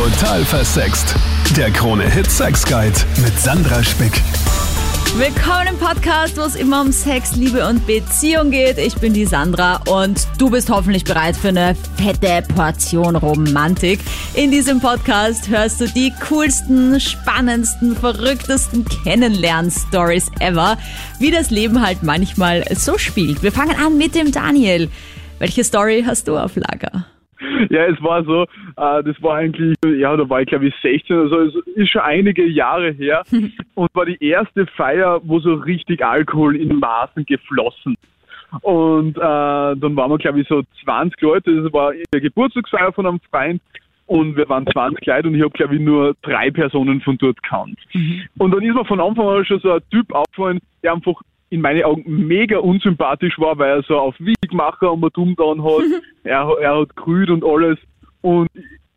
Total versext. Der Krone Hit Sex Guide mit Sandra Spick. Willkommen im Podcast, wo es immer um Sex, Liebe und Beziehung geht. Ich bin die Sandra und du bist hoffentlich bereit für eine fette Portion Romantik. In diesem Podcast hörst du die coolsten, spannendsten, verrücktesten Kennenlern-Stories ever, wie das Leben halt manchmal so spielt. Wir fangen an mit dem Daniel. Welche Story hast du auf Lager? Ja, es war so, äh, das war eigentlich, ja, da war ich glaube ich 16 oder so, es ist schon einige Jahre her und war die erste Feier, wo so richtig Alkohol in Maßen geflossen. Und äh, dann waren wir glaube ich so 20 Leute, das war der Geburtstagsfeier von einem Freund und wir waren 20 Leute und ich habe glaube ich nur drei Personen von dort gekannt. Und dann ist mir von Anfang an schon so ein Typ aufgefallen, der einfach in meinen Augen mega unsympathisch war, weil er so auf Wiegmacher und man dumm dran hat. er, er hat grüht und alles. Und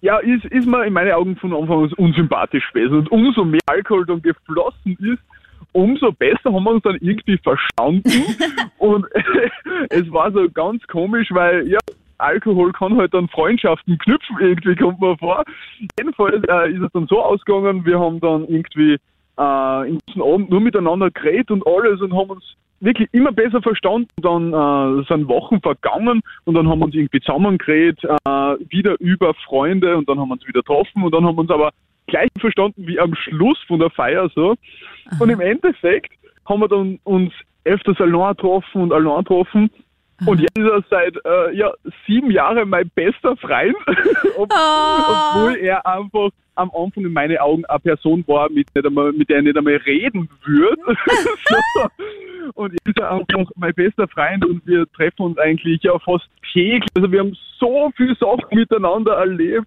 ja, ist, ist mir in meinen Augen von Anfang an unsympathisch gewesen. Und umso mehr Alkohol dann geflossen ist, umso besser haben wir uns dann irgendwie verstanden. und es war so ganz komisch, weil ja, Alkohol kann halt dann Freundschaften knüpfen, irgendwie kommt mir vor. Jedenfalls äh, ist es dann so ausgegangen, wir haben dann irgendwie äh, im ganzen Abend nur miteinander geredet und alles und haben uns wirklich immer besser verstanden. Dann äh, sind Wochen vergangen und dann haben wir uns irgendwie zusammengeredet, äh, wieder über Freunde und dann haben wir uns wieder getroffen und dann haben wir uns aber gleich verstanden wie am Schluss von der Feier so. Und im Endeffekt haben wir dann uns öfters allein getroffen und allein getroffen. Und jetzt ist er seit äh, ja, sieben Jahren mein bester Freund, Ob, Oh. obwohl er einfach am Anfang in meinen Augen eine Person war, mit, nicht einmal, mit der ich nicht einmal reden würde. so. Und jetzt ist er einfach mein bester Freund und wir treffen uns eigentlich ja fast täglich. Also wir haben so viel Sachen miteinander erlebt.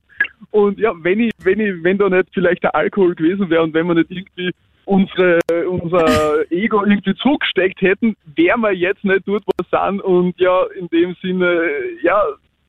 Und ja, wenn ich, wenn ich, wenn da nicht vielleicht der Alkohol gewesen wäre und wenn wir nicht irgendwie unsere, unser Ego irgendwie zugesteckt hätten, wären wir jetzt nicht dort, wo wir sind. Und ja, in dem Sinne, ja,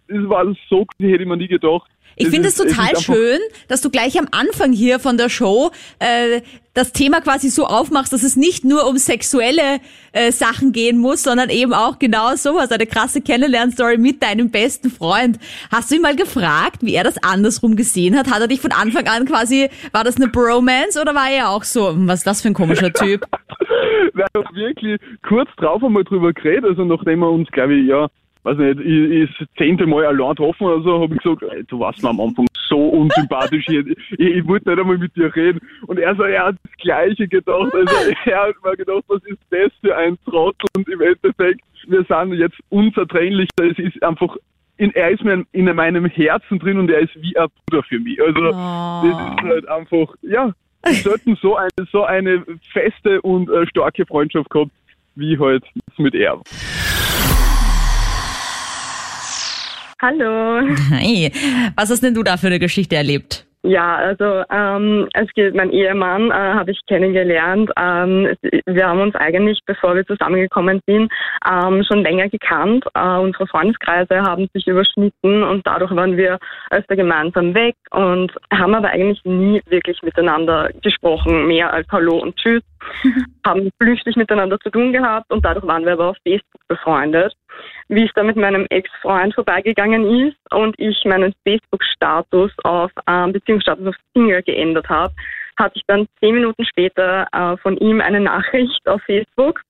es war so, hätte ich mir nie gedacht. Ich finde es total schön, dass du gleich am Anfang hier von der Show äh, das Thema quasi so aufmachst, dass es nicht nur um sexuelle äh, Sachen gehen muss, sondern eben auch genau sowas, eine krasse Kennenlernstory mit deinem besten Freund. Hast du ihn mal gefragt, wie er das andersrum gesehen hat? Hat er dich von Anfang an quasi, war das eine Bromance oder war er auch so, hm, was ist das für ein komischer Typ? Wir haben wirklich kurz drauf einmal drüber geredet, also nachdem wir uns, glaube ich, ja, weiß nicht, ich, ich das zehnte Mal allein getroffen oder so, habe ich gesagt, ey, du warst mir am Anfang so unsympathisch, ich, ich, ich wollte nicht einmal mit dir reden. Und er so, er hat das Gleiche gedacht, also er hat mir gedacht, was ist das für ein Trottel und im Endeffekt, wir sind jetzt unzertrennlich, es ist einfach, in, er ist mir in meinem Herzen drin und er ist wie ein Bruder für mich. Also, das ist halt einfach, ja, wir sollten so eine, so eine feste und äh, starke Freundschaft gehabt, wie halt mit er. Hallo. Hey, was hast denn du da für eine Geschichte erlebt? Ja, also ähm, es geht, mein Ehemann äh, habe ich kennengelernt. Ähm, wir haben uns eigentlich, bevor wir zusammengekommen sind, ähm, schon länger gekannt. Äh, unsere Freundeskreise haben sich überschnitten und dadurch waren wir öfter gemeinsam weg und haben aber eigentlich nie wirklich miteinander gesprochen, mehr als Hallo und Tschüss. haben flüchtig miteinander zu tun gehabt und dadurch waren wir aber auf Facebook befreundet. Wie es da mit meinem Ex-Freund vorbeigegangen ist und ich meinen Facebook-Status auf ähm, Beziehungsstatus auf Single geändert habe, hatte ich dann zehn Minuten später äh, von ihm eine Nachricht auf Facebook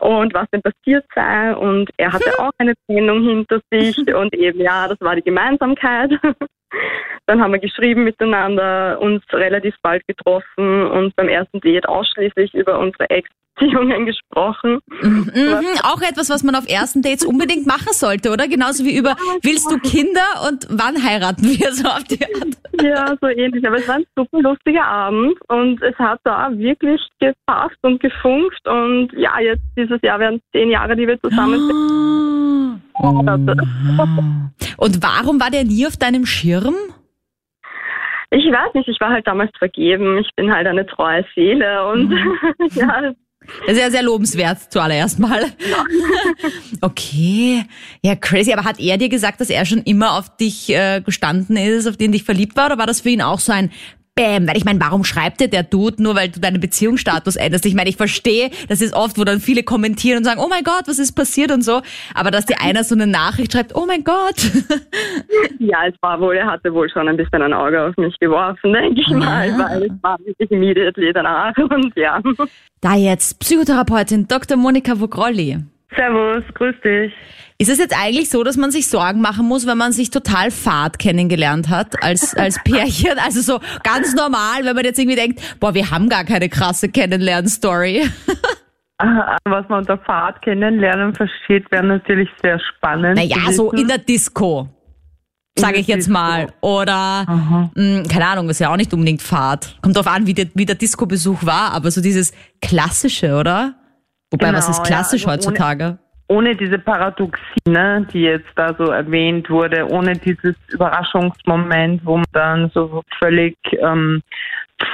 und was denn passiert sei und er hatte auch eine Trennung hinter sich und eben ja, das war die Gemeinsamkeit. Dann haben wir geschrieben miteinander, uns relativ bald getroffen und beim ersten Date ausschließlich über unsere Ex-Beziehungen gesprochen. Mhm, auch etwas, was man auf ersten Dates unbedingt machen sollte, oder? Genauso wie über, willst du Kinder und wann heiraten wir so auf die Art? Ja, so ähnlich. Aber es war ein super lustiger Abend und es hat da wirklich gepasst und gefunkt. Und ja, jetzt dieses Jahr werden es zehn Jahre, die wir zusammen sind. Und warum war der nie auf deinem Schirm? Ich weiß nicht, ich war halt damals vergeben. Ich bin halt eine treue Seele und ja, Das ist ja sehr lobenswert zuallererst mal. Okay, ja crazy. Aber hat er dir gesagt, dass er schon immer auf dich äh, gestanden ist, auf den dich verliebt war? Oder war das für ihn auch so ein bäm. Weil ich meine, warum schreibt dir der Dude nur, weil du deinen Beziehungsstatus änderst? Ich meine, ich verstehe, das ist oft, wo dann viele kommentieren und sagen, oh mein Gott, was ist passiert und so. Aber dass dir einer so eine Nachricht schreibt, oh mein Gott. Ja, es war wohl, er hatte wohl schon ein bisschen ein Auge auf mich geworfen, denke ich mal, Ah. weil es war wirklich immediately danach und ja. Da jetzt Psychotherapeutin Dr. Monika Vogrolli. Servus, grüß dich. Ist es jetzt eigentlich so, dass man sich Sorgen machen muss, wenn man sich total fad kennengelernt hat als, als Pärchen? Also so ganz normal, wenn man jetzt irgendwie denkt, boah, wir haben gar keine krasse Kennenlern-Story. Ah, Was man unter Fahrt kennenlernen versteht, wäre natürlich sehr spannend. Naja, so in der Disco, sage ich jetzt Disco. mal. Oder, mh, keine Ahnung, ist ja auch nicht unbedingt Fahrt. Kommt drauf an, wie der, wie der Disco-Besuch war, aber so dieses Klassische, oder? Wobei, was Genau, ist klassisch ja, also ohne- heutzutage? Ohne diese Paradoxie, ne, die jetzt da so erwähnt wurde, ohne dieses Überraschungsmoment, wo man dann so völlig ähm,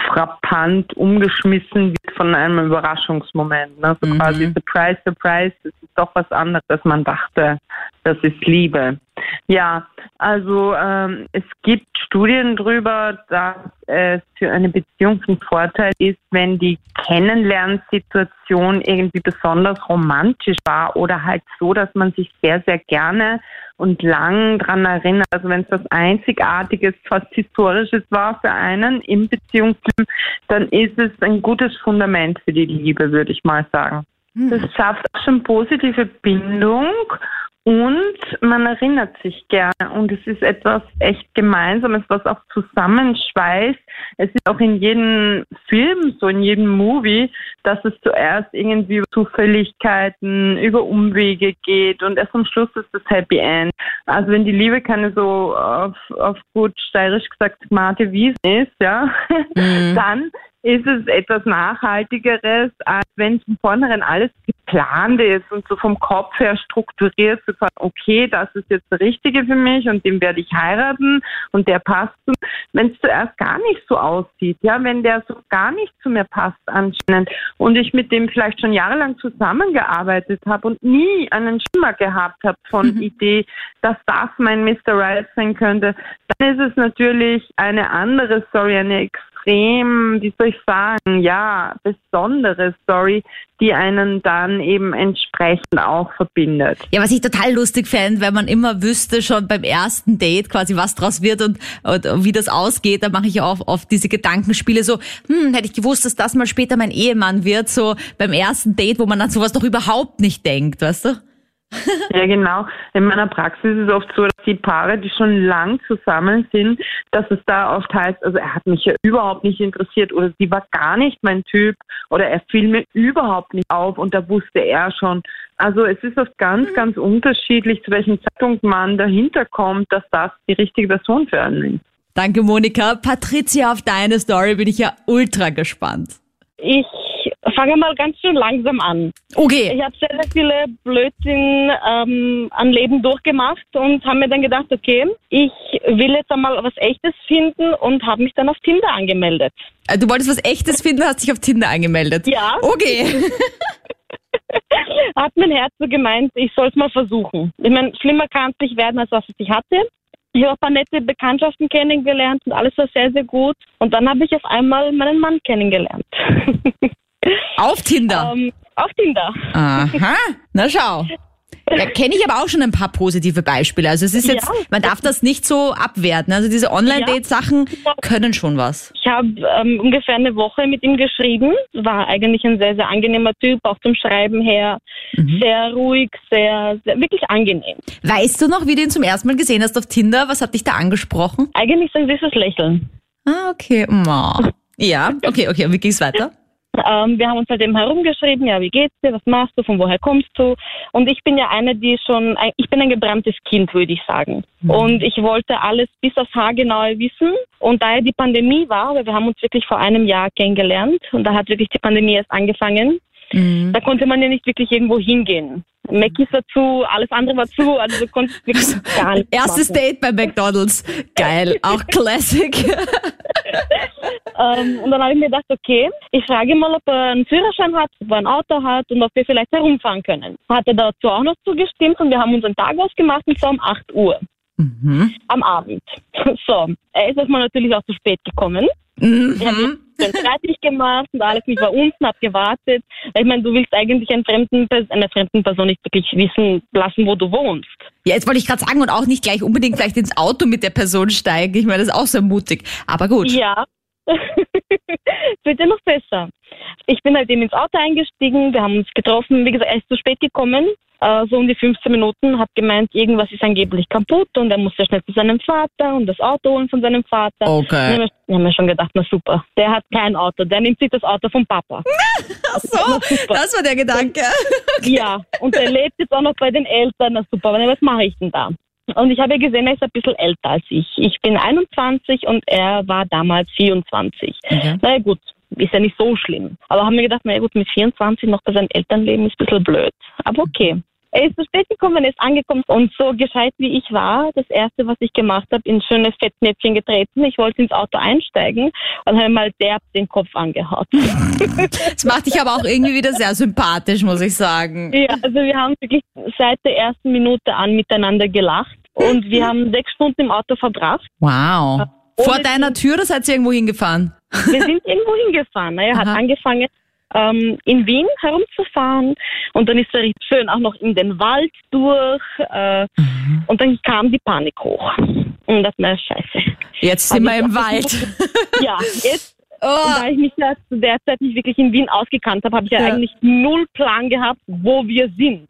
frappant umgeschmissen wird von einem Überraschungsmoment. Ne? So Mhm. quasi Surprise, Surprise, das ist doch was anderes, als man dachte. Das ist Liebe. Ja, also ähm, es gibt Studien darüber, dass es für eine Beziehung ein Vorteil ist, wenn die Kennenlernsituation irgendwie besonders romantisch war oder halt so, dass man sich sehr, sehr gerne und lang dran erinnert. Also wenn es was Einzigartiges, fast Historisches war für einen im Beziehungsleben, dann ist es ein gutes Fundament für die Liebe, würde ich mal sagen. Das schafft auch schon positive Bindung und man erinnert sich gerne und es ist etwas echt Gemeinsames, was auch zusammenschweißt. Es ist auch in jedem Film, so in jedem Movie, dass es zuerst irgendwie über Zufälligkeiten, über Umwege geht und erst am Schluss ist das Happy End. Also wenn die Liebe keine so auf, auf gut steirisch gesagt smarte Wiesen ist, ja, Mhm. dann ist es etwas Nachhaltigeres, als wenn von vornherein alles geplant ist und so vom Kopf her strukturiert, so quasi, okay, das ist jetzt der Richtige für mich und den werde ich heiraten und der passt. zu- Wenn es zuerst gar nicht so aussieht, ja, wenn der so gar nicht zu mir passt anscheinend und ich mit dem vielleicht schon jahrelang zusammengearbeitet habe und nie einen Schimmer gehabt habe von Idee, dass das mein Mr. Right sein könnte, dann ist es natürlich eine andere Story, eine extrem, wie soll ich sagen, ja, besondere Story, die einen dann eben entsprechend auch verbindet. Ja, was ich total lustig fände, wenn man immer wüsste schon beim ersten Date quasi, was draus wird und, und wie das ausgeht, dann mache ich auch oft diese Gedankenspiele so, hm, hätte ich gewusst, dass das mal später mein Ehemann wird, so beim ersten Date, wo man an sowas doch überhaupt nicht denkt, weißt du? Ja, genau. In meiner Praxis ist es oft so, dass die Paare, die schon lang zusammen sind, dass es da oft heißt, also er hat mich ja überhaupt nicht interessiert oder sie war gar nicht mein Typ oder er fiel mir überhaupt nicht auf und da wusste er schon. Also es ist oft ganz, ganz unterschiedlich, zu welchem Zeitpunkt man dahinter kommt, dass das die richtige Person für einen ist. Danke, Monika. Patricia, auf deine Story bin ich ja ultra gespannt. Ich fange mal ganz schön langsam an. Okay. Ich habe sehr, sehr viele Blödsinn ähm, an Leben durchgemacht und habe mir dann gedacht, okay, ich will jetzt einmal was Echtes finden und habe mich dann auf Tinder angemeldet. Äh, Du wolltest was Echtes finden, hast dich auf Tinder angemeldet. Ja. Okay. Hat mein Herz so gemeint, ich soll es mal versuchen. Ich meine, schlimmer kann es nicht werden, als was ich hatte. Ich habe ein paar nette Bekanntschaften kennengelernt und alles war sehr, sehr gut. Und dann habe ich auf einmal meinen Mann kennengelernt. Auf Tinder. ähm, auf Tinder. Aha. Na schau. Ja, kenne ich aber auch schon ein paar positive Beispiele. Also es ist jetzt, Ja. man darf das nicht so abwerten. Also diese Online-Date-Sachen können schon was. Ich habe ähm, ungefähr eine Woche mit ihm geschrieben. War eigentlich ein sehr, sehr angenehmer Typ, auch zum Schreiben her. Sehr ruhig, sehr, sehr, wirklich angenehm. Weißt du noch, wie du ihn zum ersten Mal gesehen hast auf Tinder? Was hat dich da angesprochen? Eigentlich so ein süßes Lächeln. Ah, okay. Oh. Ja, okay, okay. Und wie ging's weiter? Ähm, wir haben uns halt eben herumgeschrieben, ja, wie geht's dir, was machst du, von woher kommst du? Und ich bin ja eine, die schon, ich bin ein gebranntes Kind, würde ich sagen. Und ich wollte alles bis aufs Haar genau wissen. Und da ja die Pandemie war, weil wir haben uns wirklich vor einem Jahr kennengelernt und da hat wirklich die Pandemie erst angefangen, Mhm. da konnte man ja nicht wirklich irgendwo hingehen. Mackies war zu, alles andere war zu, also du konntest wirklich gar nichts Erstes machen. Date bei McDonalds. Geil. Auch Classic. Ähm, und dann habe ich mir gedacht, okay, ich frage mal, ob er einen Führerschein hat, ob er ein Auto hat und ob wir vielleicht herumfahren können. Hat er dazu auch noch zugestimmt und wir haben unseren Tag ausgemacht und zwar um 8 Uhr. am Abend. So, er ist erstmal natürlich auch zu spät gekommen. Mhm. Schön fertig gemacht und alles. Ich war unten, hab gewartet. Ich meine, du willst eigentlich einen fremden, einer fremden Person nicht wirklich wissen lassen, wo du wohnst. Ja, jetzt wollte ich gerade sagen und auch nicht gleich unbedingt vielleicht ins Auto mit der Person steigen. Ich meine, das ist auch sehr mutig. Aber gut. Ja. Wird ja noch besser. Ich bin halt eben ins Auto eingestiegen, wir haben uns getroffen. Wie gesagt, er ist zu spät gekommen, äh, so um die 15 Minuten, hat gemeint, irgendwas ist angeblich kaputt und er muss ja schnell zu seinem Vater und das Auto holen von seinem Vater. Wir Okay. haben wir haben mir schon gedacht, na super, der hat kein Auto, der nimmt sich das Auto vom Papa. Ach so, das war der Gedanke. Ja, und er lebt jetzt auch noch bei den Eltern, na super, was mache ich denn da? Und ich habe ja gesehen, er ist ein bisschen älter als ich. Ich bin 21 und er war damals 24. Okay. Na ja, gut, ist ja nicht so schlimm. Aber haben wir gedacht, na ja, gut, mit 24 noch bei seinen Eltern leben ist ein bisschen blöd. Aber okay. Er ist zu spät gekommen, er ist angekommen und so gescheit wie ich war, das erste, was ich gemacht habe, in schönes Fettnäpfchen getreten. Ich wollte ins Auto einsteigen und habe mal derb den Kopf angehaut. Das macht dich aber auch irgendwie wieder sehr sympathisch, muss ich sagen. Ja, also wir haben wirklich seit der ersten Minute an miteinander gelacht und wir haben sechs Stunden im Auto verbracht. Wow. Vor Ohne- deiner Tür, das seid ihr irgendwo hingefahren? Wir sind irgendwo hingefahren. Er hat Aha. angefangen, ähm, in Wien herumzufahren und dann ist er richtig schön auch noch in den Wald durch äh, Mhm. und dann kam die Panik hoch. Und das war scheiße. Jetzt sind wir im Wald. Ja, jetzt, Oh. da ich mich ja zu der Zeit nicht wirklich in Wien ausgekannt habe, habe ich ja, Ja. eigentlich null Plan gehabt, wo wir sind.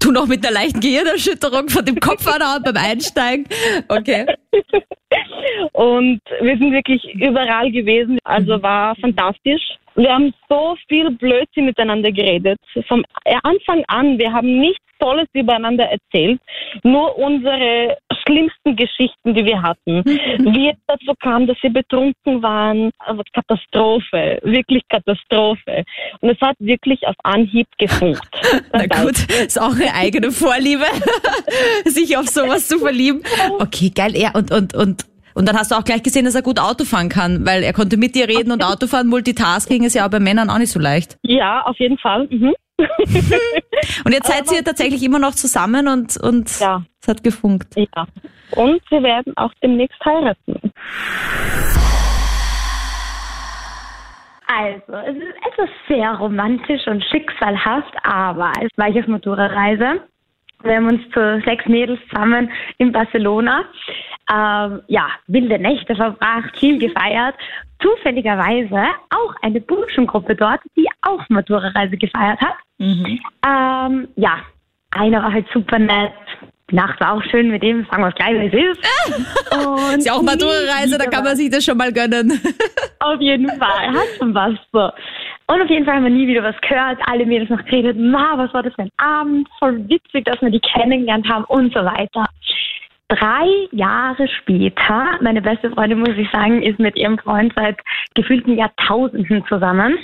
Du noch mit einer leichten Gehirnerschütterung von dem Kopf anhauen beim Einsteigen. Okay. Und wir sind wirklich überall gewesen. Also war fantastisch. Wir haben so viel Blödsinn miteinander geredet. Vom Anfang an, wir haben nichts Tolles übereinander erzählt. Nur unsere schlimmsten Geschichten, die wir hatten. Wie es dazu kam, dass wir betrunken waren. Also Katastrophe. Wirklich Katastrophe. Und es hat wirklich auf Anhieb gefunkt. Na gut, ist auch eine eigene Vorliebe, sich auf sowas zu verlieben. Okay, geil. Ja, und, und, und, und dann hast du auch gleich gesehen, dass er gut Auto fahren kann, weil er konnte mit dir reden und Autofahren, Multitasking ist ja auch bei Männern auch nicht so leicht. Ja, auf jeden Fall. Mhm. Und jetzt seid ihr tatsächlich immer noch zusammen und, und Ja. es hat gefunkt. Ja. Und wir werden auch demnächst heiraten. Also, es ist etwas sehr romantisch und schicksalhaft, aber es war ich auf Matura-Reise. Wir haben uns zu sechs Mädels zusammen in Barcelona, ähm, ja, wilde Nächte verbracht, viel gefeiert. Zufälligerweise auch eine Burschengruppe dort, die auch Matura-Reise gefeiert hat. Ähm, ja, einer war halt super nett. Die Nacht war auch schön mit ihm, sagen wir gleich, wie es ist. Und Ist ja auch Matura-Reise, da kann man sich das schon mal gönnen. auf jeden Fall, hat schon was so. Und auf jeden Fall haben wir nie wieder was gehört. Alle Mädels noch geredet, ma, was war das für ein Abend? Voll witzig, dass wir die kennengelernt haben und so weiter. Drei Jahre später, meine beste Freundin, muss ich sagen, ist mit ihrem Freund seit gefühlten Jahrtausenden zusammen.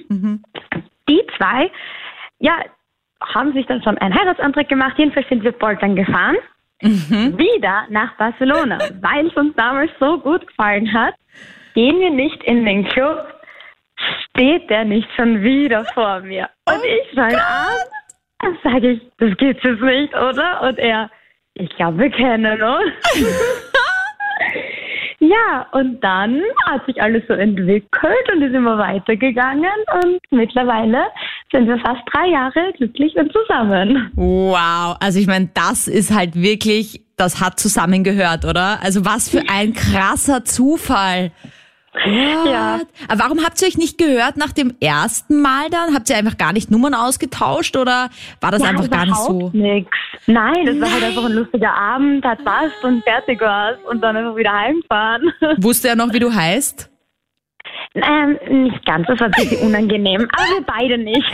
Die zwei, ja, haben sich dann schon einen Heiratsantrag gemacht. Jedenfalls sind wir bald dann gefahren. Wieder nach Barcelona, weil es uns damals so gut gefallen hat. Gehen wir nicht in den Club, steht der nicht schon wieder vor mir. Und ich schaue an, dann sage ich, das gibt's jetzt nicht, oder? Und er, ich glaube, wir kennen uns. ja, und dann hat sich alles so entwickelt und ist immer weitergegangen und mittlerweile sind wir fast drei Jahre glücklich und zusammen. Wow, also ich meine, das ist halt wirklich, das hat zusammengehört, oder? Also was für ein krasser Zufall. What? Ja. Aber warum habt ihr euch nicht gehört nach dem ersten Mal dann? Habt ihr einfach gar nicht Nummern ausgetauscht oder war das Ja, einfach gar nicht so? Nix. Nein, das war halt einfach ein lustiger Abend, hat passt und fertig war's und dann einfach wieder heimfahren. Wusste er noch, wie du heißt? Ähm, nicht ganz, das war ein bisschen unangenehm, aber wir beide nicht.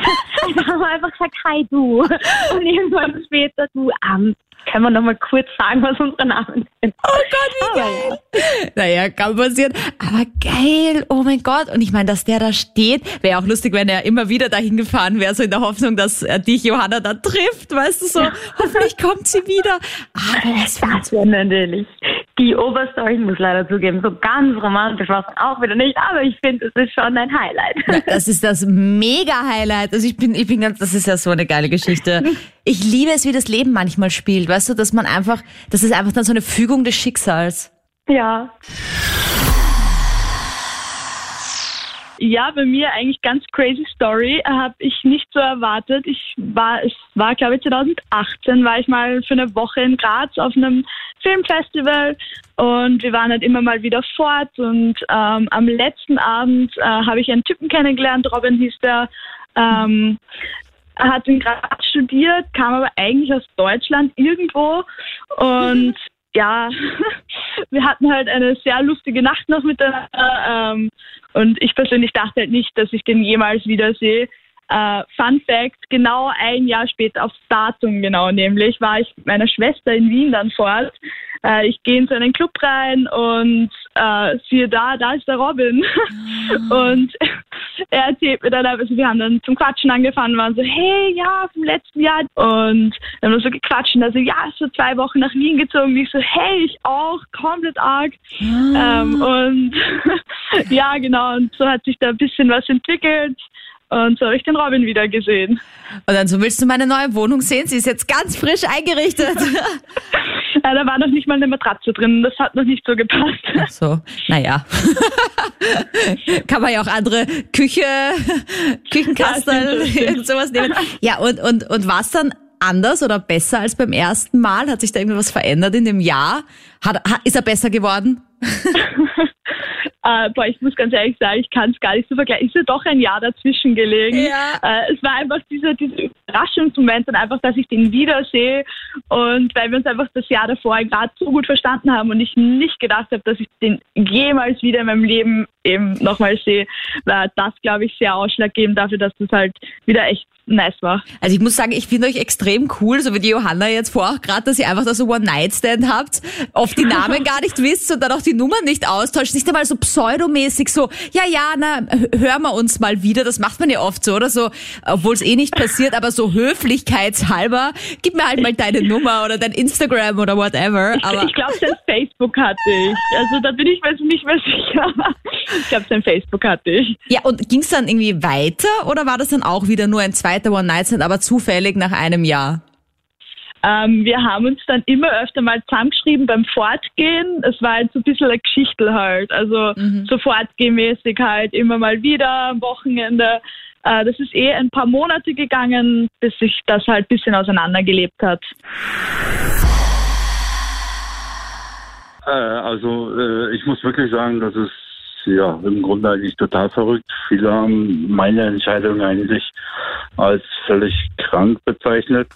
Also haben wir einfach gesagt, hi du. Und irgendwann später, du, ähm, können wir nochmal kurz sagen, was unsere Namen sind. Oh Gott, wie geil. Naja, kann passieren. Aber geil, oh mein Gott. Und ich meine, dass der da steht, wäre auch lustig, wenn er immer wieder dahin gefahren wäre, so in der Hoffnung, dass er dich, Johanna, dann trifft, weißt du so. Hoffentlich kommt sie wieder. Aber das war Das wäre natürlich die Oberstory, ich muss leider zugeben, so ganz romantisch war es auch wieder nicht, aber ich finde, es ist schon ein Highlight. Das ist das Mega-Highlight. Also ich bin, ich bin ganz, das ist ja so eine geile Geschichte. Ich liebe es, wie das Leben manchmal spielt. Weißt du, dass man einfach, das ist einfach dann so eine Fügung des Schicksals. Ja. Ja, bei mir eigentlich ganz crazy Story. Habe ich nicht so erwartet. Ich war, es war glaube ich 2018, war ich mal für eine Woche in Graz auf einem Filmfestival und wir waren halt immer mal wieder fort und ähm, am letzten Abend äh, habe ich einen Typen kennengelernt, Robin hieß der. Ähm, hat in Graz studiert, kam aber eigentlich aus Deutschland irgendwo und ja, wir hatten halt eine sehr lustige Nacht noch miteinander. Ähm, und ich persönlich dachte halt nicht, dass ich den jemals wiedersehe. Äh, Fun Fact, genau ein Jahr später, aufs Datum genau nämlich, war ich mit meiner Schwester in Wien dann fort. Äh, ich gehe in so einen Club rein und äh, siehe da, da ist der Robin. und er erzählt mir dann, also wir haben dann zum Quatschen angefangen, waren so, hey, ja, vom letzten Jahr. Und dann haben wir so gequatscht und also, ja, so zwei Wochen nach Wien gezogen. Und ich so, hey, ich auch, komplett arg. Ähm, und ja, genau, und so hat sich da ein bisschen was entwickelt. Und so habe ich den Robin wieder gesehen. Und dann so willst du meine neue Wohnung sehen? Sie ist jetzt ganz frisch eingerichtet. Ja, da war noch nicht mal eine Matratze drin. Das hat noch nicht so gepasst. Ach so, naja. Kann man ja auch andere Küche, Ja, stimmt. irgend sowas nehmen. Ja, und, und, und war es dann anders oder besser als beim ersten Mal? Hat sich da irgendwas verändert in dem Jahr? Hat, ist er besser geworden? Äh, boah, ich muss ganz ehrlich sagen, ich kann es gar nicht so vergleichen. Ist ja doch ein Jahr dazwischen gelegen. Ja. Äh, es war einfach dieser, dieser Überraschungsmoment und einfach, dass ich den wiedersehe und weil wir uns einfach das Jahr davor gerade so gut verstanden haben und ich nicht gedacht habe, dass ich den jemals wieder in meinem Leben eben nochmal sehe, war das, glaube ich, sehr ausschlaggebend dafür, dass das halt wieder echt nice war. Also ich muss sagen, ich finde euch extrem cool, so wie die Johanna jetzt vor, auch gerade, dass ihr einfach da so One-Night-Stand habt, oft die Namen gar nicht wisst und dann auch die Nummern nicht austauscht, nicht einmal so pseudomäßig so, ja, ja, na, hören wir uns mal wieder, das macht man ja oft so, oder so, obwohl es eh nicht passiert, aber so höflichkeitshalber, gib mir halt mal deine Nummer oder dein Instagram oder whatever, aber ich glaube, sein Facebook hatte ich. Also da bin ich mir nicht mehr sicher. Ich glaube, sein Facebook hatte ich. ja, und ging's dann irgendwie weiter oder war das dann auch wieder nur ein zweiter One-Night-Stand, aber zufällig nach einem Jahr? Ähm, wir haben uns dann immer öfter mal zusammengeschrieben beim Fortgehen. Es war halt so ein bisschen eine Geschichte halt. Also so fortgehmäßig halt immer mal wieder am Wochenende. Äh, das ist eh ein paar Monate gegangen, bis sich das halt ein bisschen auseinandergelebt hat. Äh, also äh, ich muss wirklich sagen, das ist ja im Grunde eigentlich total verrückt. Viele haben meine Entscheidung eigentlich als völlig krank bezeichnet.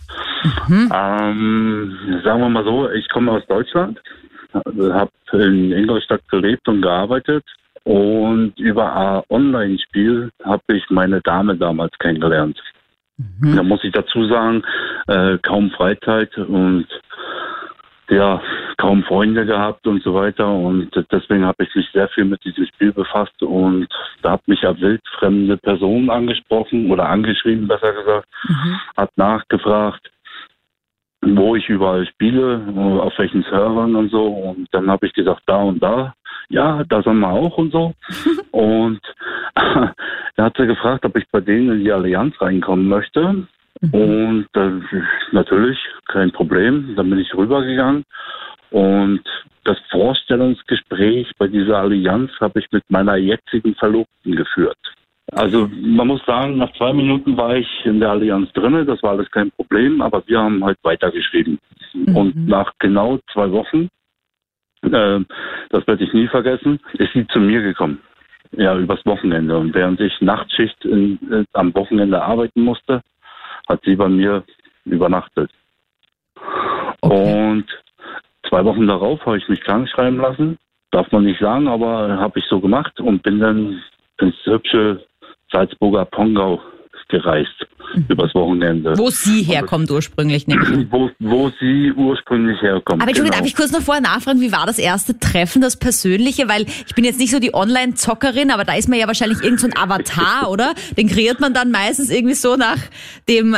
Ähm, sagen wir mal so, ich komme aus Deutschland, habe in Ingolstadt gelebt und gearbeitet und über ein Online-Spiel habe ich meine Dame damals kennengelernt. Da muss ich dazu sagen, äh, kaum Freizeit und ja, kaum Freunde gehabt und so weiter. Und deswegen habe ich mich sehr viel mit diesem Spiel befasst und da hat mich ja wildfremde Personen angesprochen oder angeschrieben, besser gesagt, hat nachgefragt, wo ich überall spiele, auf welchen Servern und so. Und dann habe ich gesagt, da und da. Ja, da sind wir auch und so. und da hat sie gefragt, ob ich bei denen in die Allianz reinkommen möchte. Und dann, natürlich, kein Problem. Dann bin ich rübergegangen. Und das Vorstellungsgespräch bei dieser Allianz habe ich mit meiner jetzigen Verlobten geführt. Also man muss sagen, nach zwei Minuten war ich in der Allianz drinne, das war alles kein Problem, aber wir haben halt weitergeschrieben. Und nach genau zwei Wochen, äh, das werde ich nie vergessen, ist sie zu mir gekommen. Ja, übers Wochenende. Und während ich Nachtschicht in, äh, am Wochenende arbeiten musste, hat sie bei mir übernachtet. Und zwei Wochen darauf habe ich mich krank schreiben lassen. Darf man nicht sagen, aber habe ich so gemacht und bin dann ins hübsche Salzburger Pongau gereist übers Wochenende. Wo sie herkommt ursprünglich, nämlich. Wo, wo sie ursprünglich herkommt. Aber Entschuldigung, genau. darf ich kurz noch vorher nachfragen, wie war das erste Treffen, das persönliche? Weil ich bin jetzt nicht so die Online-Zockerin, aber da ist man ja wahrscheinlich irgend so ein Avatar, oder? Den kreiert man dann meistens irgendwie so nach dem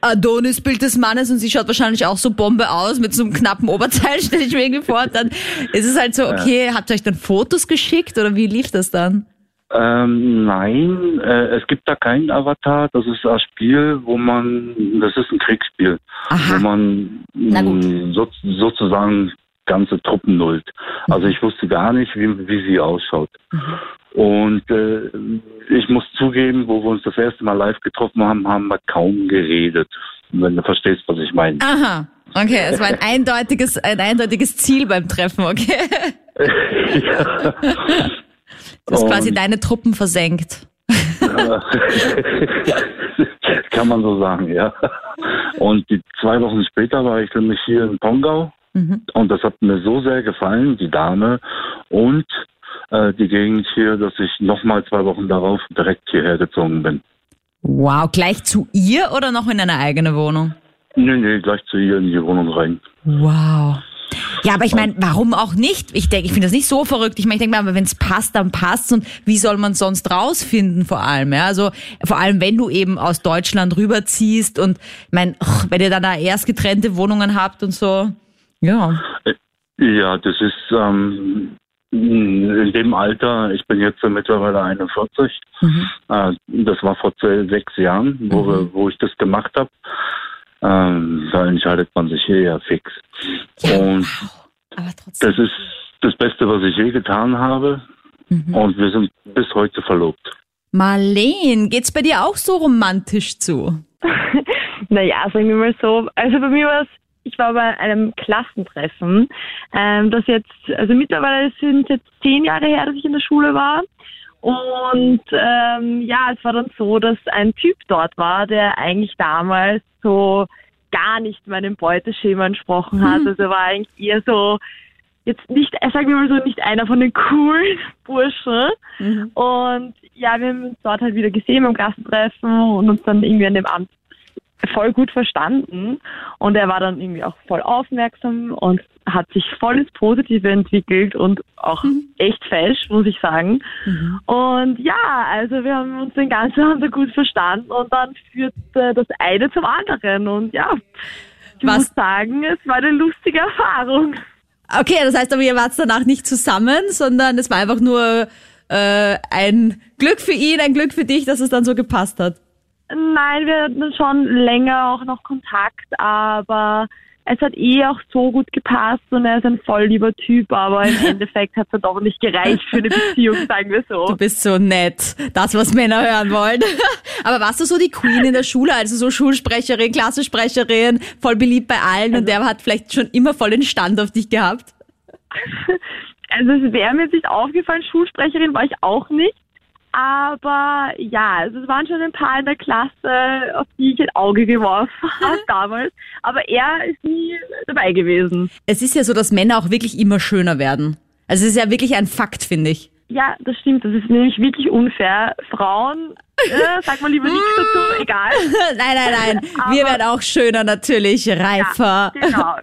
Adonis-Bild des Mannes und sie schaut wahrscheinlich auch so Bombe aus mit so einem knappen Oberteil, stelle ich mir irgendwie vor. Und dann ist es halt so, okay, habt ihr euch dann Fotos geschickt oder wie lief das dann? Ähm, nein, äh, es gibt da keinen Avatar. Das ist ein Spiel, wo man, das ist ein Kriegsspiel, Aha. wo man mh, so, sozusagen ganze Truppen nullt. Also ich wusste gar nicht, wie, wie sie ausschaut. Und äh, ich muss zugeben, wo wir uns das erste Mal live getroffen haben, haben wir kaum geredet. Wenn du verstehst, was ich meine. Aha. Okay, es war ein eindeutiges, ein eindeutiges Ziel beim Treffen, okay? ja. Du hast quasi deine Truppen versenkt. Kann man so sagen, ja. Und die zwei Wochen später war ich nämlich hier in Pongau Mhm. und das hat mir so sehr gefallen, die Dame und äh, die Gegend hier, dass ich nochmal zwei Wochen darauf direkt hierher gezogen bin. Wow, gleich zu ihr oder noch in eine eigene Wohnung? Nee, nee, gleich zu ihr in die Wohnung rein. Wow. Ja, aber ich meine, warum auch nicht? Ich denke, ich finde das nicht so verrückt. Ich meine, ich denke mal, wenn es passt, dann passt und wie soll man sonst rausfinden vor allem? Ja? Also vor allem, wenn du eben aus Deutschland rüberziehst und ich meine, wenn ihr dann da erst getrennte Wohnungen habt und so, ja. Ja, das ist ähm, in dem Alter, ich bin jetzt mittlerweile 41, äh, das war vor sechs Jahren, wo, wir, wo ich das gemacht habe. Ähm, da entscheidet man sich eher fix. Und Aber trotzdem. das ist das Beste, was ich je getan habe. Und wir sind bis heute verlobt. Marleen, geht's bei dir auch so romantisch zu? Naja, sagen wir mal so. Also bei mir war es, ich war bei einem Klassentreffen, ähm, das jetzt, also mittlerweile sind jetzt zehn Jahre her, dass ich in der Schule war. Und ähm, ja, es war dann so, dass ein Typ dort war, der eigentlich damals so gar nicht meinem Beuteschema entsprochen hat. Also er war eigentlich eher so, jetzt nicht, sagen wir mal so, nicht einer von den coolen Burschen. Und ja, wir haben uns dort halt wieder gesehen beim Klassentreffen und uns dann irgendwie an dem Abend voll gut verstanden. Und er war dann irgendwie auch voll aufmerksam und hat sich voll ins Positive entwickelt und auch echt fesch, muss ich sagen. Und ja, also wir haben uns den ganzen Abend gut verstanden und dann führte das eine zum anderen. Und ja, ich Was- muss sagen, es war eine lustige Erfahrung. Okay, das heißt aber, ihr wart danach nicht zusammen, sondern es war einfach nur äh, ein Glück für ihn, ein Glück für dich, dass es dann so gepasst hat. Nein, wir hatten schon länger auch noch Kontakt, aber es hat eh auch so gut gepasst und er ist ein voll lieber Typ, aber im Endeffekt hat es dann doch nicht gereicht für eine Beziehung, sagen wir so. Du bist so nett. Das, was Männer hören wollen. Aber warst du so die Queen in der Schule, also so Schulsprecherin, Klassensprecherin, voll beliebt bei allen und der hat vielleicht schon immer voll den Stand auf dich gehabt? Also es wäre mir jetzt nicht aufgefallen, Schulsprecherin war ich auch nicht. Aber ja, also es waren schon ein paar in der Klasse, auf die ich ein Auge geworfen habe damals. Aber er ist nie dabei gewesen. Es ist ja so, dass Männer auch wirklich immer schöner werden. Also es ist ja wirklich ein Fakt, finde ich. Ja, das stimmt. Das ist nämlich wirklich unfair. Frauen, äh, sag mal lieber nichts dazu, egal. nein, nein, nein. Wir werden auch schöner natürlich, reifer. Genau.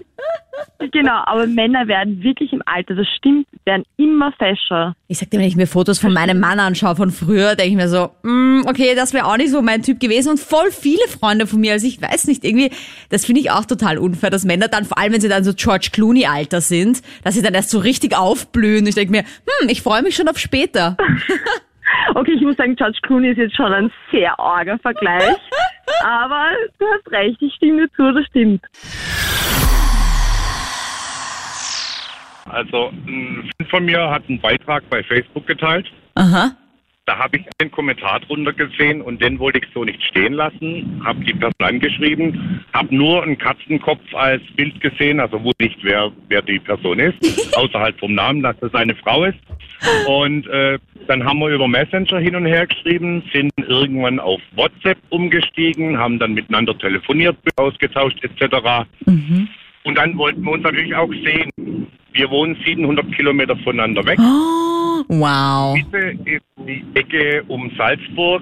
Genau, aber Männer werden wirklich im Alter, das stimmt, werden immer fescher. Ich sag dir, wenn ich mir Fotos von meinem Mann anschaue von früher, denke ich mir so, mm, okay, das wäre auch nicht so mein Typ gewesen. Und voll viele Freunde von mir, also ich weiß nicht, irgendwie, das finde ich auch total unfair, dass Männer dann, vor allem wenn sie dann so George Clooney-Alter sind, dass sie dann erst so richtig aufblühen. Ich denke mir, hm, ich freue mich schon auf später. Okay, ich muss sagen, George Clooney ist jetzt schon ein sehr arger Vergleich. aber du hast recht, ich stimme dir zu, das stimmt. Also ein Freund von mir hat einen Beitrag bei Facebook geteilt. Aha. Da habe ich den Kommentar drunter gesehen und den wollte ich so nicht stehen lassen. Habe die Person angeschrieben, habe nur einen Katzenkopf als Bild gesehen, also wusste nicht, wer, wer die Person ist, außerhalb vom Namen, dass das eine Frau ist. Und äh, dann haben wir über Messenger hin und her geschrieben, sind irgendwann auf WhatsApp umgestiegen, haben dann miteinander telefoniert, ausgetauscht etc. Und dann wollten wir uns natürlich auch sehen. Wir wohnen 700 Kilometer voneinander weg. Oh, wow. Mitte ist die Ecke um Salzburg.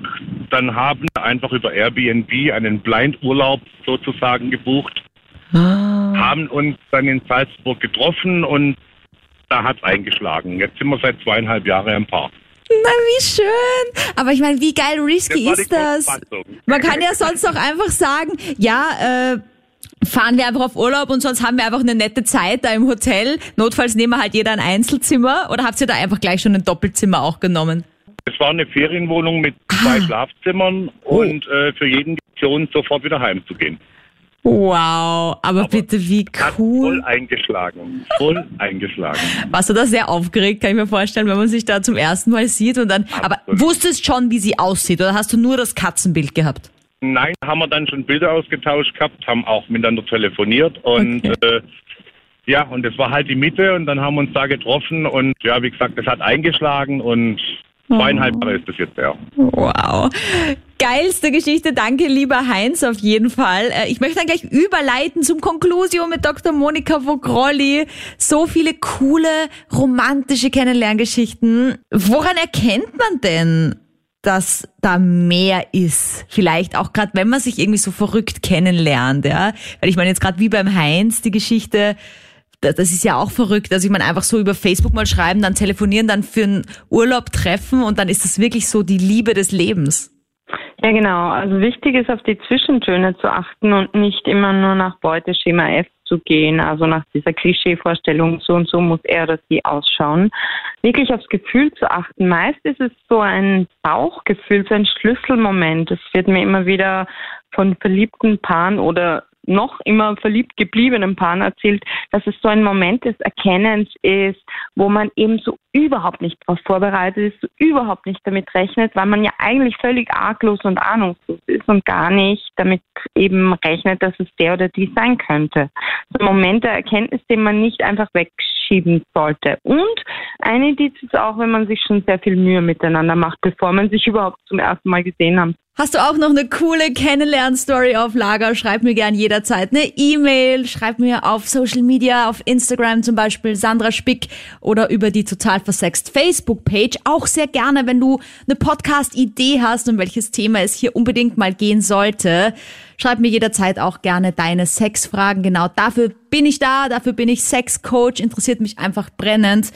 Dann haben wir einfach über Airbnb einen Blindurlaub sozusagen gebucht. Haben uns dann in Salzburg getroffen und da hat's eingeschlagen. Jetzt sind wir seit zweieinhalb Jahren ein Paar. Na, wie schön. Aber ich meine, wie geil risky Das ist das? Man kann ja sonst auch einfach sagen, ja, äh, fahren wir einfach auf Urlaub und sonst haben wir einfach eine nette Zeit da im Hotel. Notfalls nehmen wir halt jeder ein Einzelzimmer oder habt ihr da einfach gleich schon ein Doppelzimmer auch genommen? Es war eine Ferienwohnung mit zwei Schlafzimmern und äh, für jeden die Option, sofort wieder heimzugehen. Wow, aber, bitte wie cool. voll eingeschlagen. Voll eingeschlagen. Warst du da sehr aufgeregt, kann ich mir vorstellen, wenn man sich da zum ersten Mal sieht und dann, aber Absolut. wusstest schon, wie sie aussieht oder hast du nur das Katzenbild gehabt? Nein, haben wir dann schon Bilder ausgetauscht gehabt, haben auch miteinander telefoniert und Okay. äh, ja, und es war halt die Mitte und dann haben wir uns da getroffen und ja, wie gesagt, es hat eingeschlagen und zweieinhalb Jahre ist das jetzt her. Wow. Geilste Geschichte, danke lieber Heinz auf jeden Fall. Äh, Ich möchte dann gleich überleiten zum Conclusio mit Dr. Monika Vogrolli. So viele coole, romantische Kennenlerngeschichten. Woran erkennt man denn, dass da mehr ist? Vielleicht auch gerade, wenn man sich irgendwie so verrückt kennenlernt, ja? Weil ich meine jetzt gerade wie beim Heinz die Geschichte, das ist ja auch verrückt. Also ich meine, einfach so über Facebook mal schreiben, dann telefonieren, dann für einen Urlaub treffen und dann ist das wirklich so die Liebe des Lebens. Ja, genau. Also wichtig ist, auf die Zwischentöne zu achten und nicht immer nur nach Beuteschema F zu gehen, also nach dieser Klischeevorstellung, so und so muss er oder sie ausschauen. Wirklich aufs Gefühl zu achten. Meist ist es so ein Bauchgefühl, so ein Schlüsselmoment. Es wird mir immer wieder von verliebten Paaren oder noch immer verliebt gebliebenen Paaren erzählt, dass es so ein Moment des Erkennens ist, wo man eben so überhaupt nicht darauf vorbereitet ist, so überhaupt nicht damit rechnet, weil man ja eigentlich völlig arglos und ahnungslos ist und gar nicht damit eben rechnet, dass es der oder die sein könnte. So ein Moment der Erkenntnis, den man nicht einfach wegschieben sollte. Und ein Indiz ist auch, wenn man sich schon sehr viel Mühe miteinander macht, bevor man sich überhaupt zum ersten Mal gesehen hat. Hast du auch noch eine coole Kennenlern-Story auf Lager? Schreib mir gern jederzeit eine E-Mail, schreib mir auf Social Media, auf Instagram zum Beispiel Sandra Spick oder über die total versext Facebook-Page. Auch sehr gerne, wenn du eine Podcast-Idee hast, um welches Thema es hier unbedingt mal gehen sollte. Schreib mir jederzeit auch gerne deine Sexfragen. Genau dafür bin ich da, dafür bin ich Sexcoach, interessiert mich einfach brennend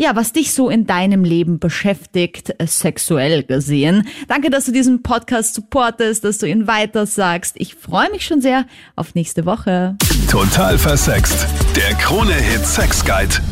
ja, was dich so in deinem Leben beschäftigt, äh, sexuell gesehen. Danke, dass du diesen Podcast supportest, dass du ihn weitersagst. Ich freue mich schon sehr auf nächste Woche. Total versext. Der Krone-Hit Sex Guide.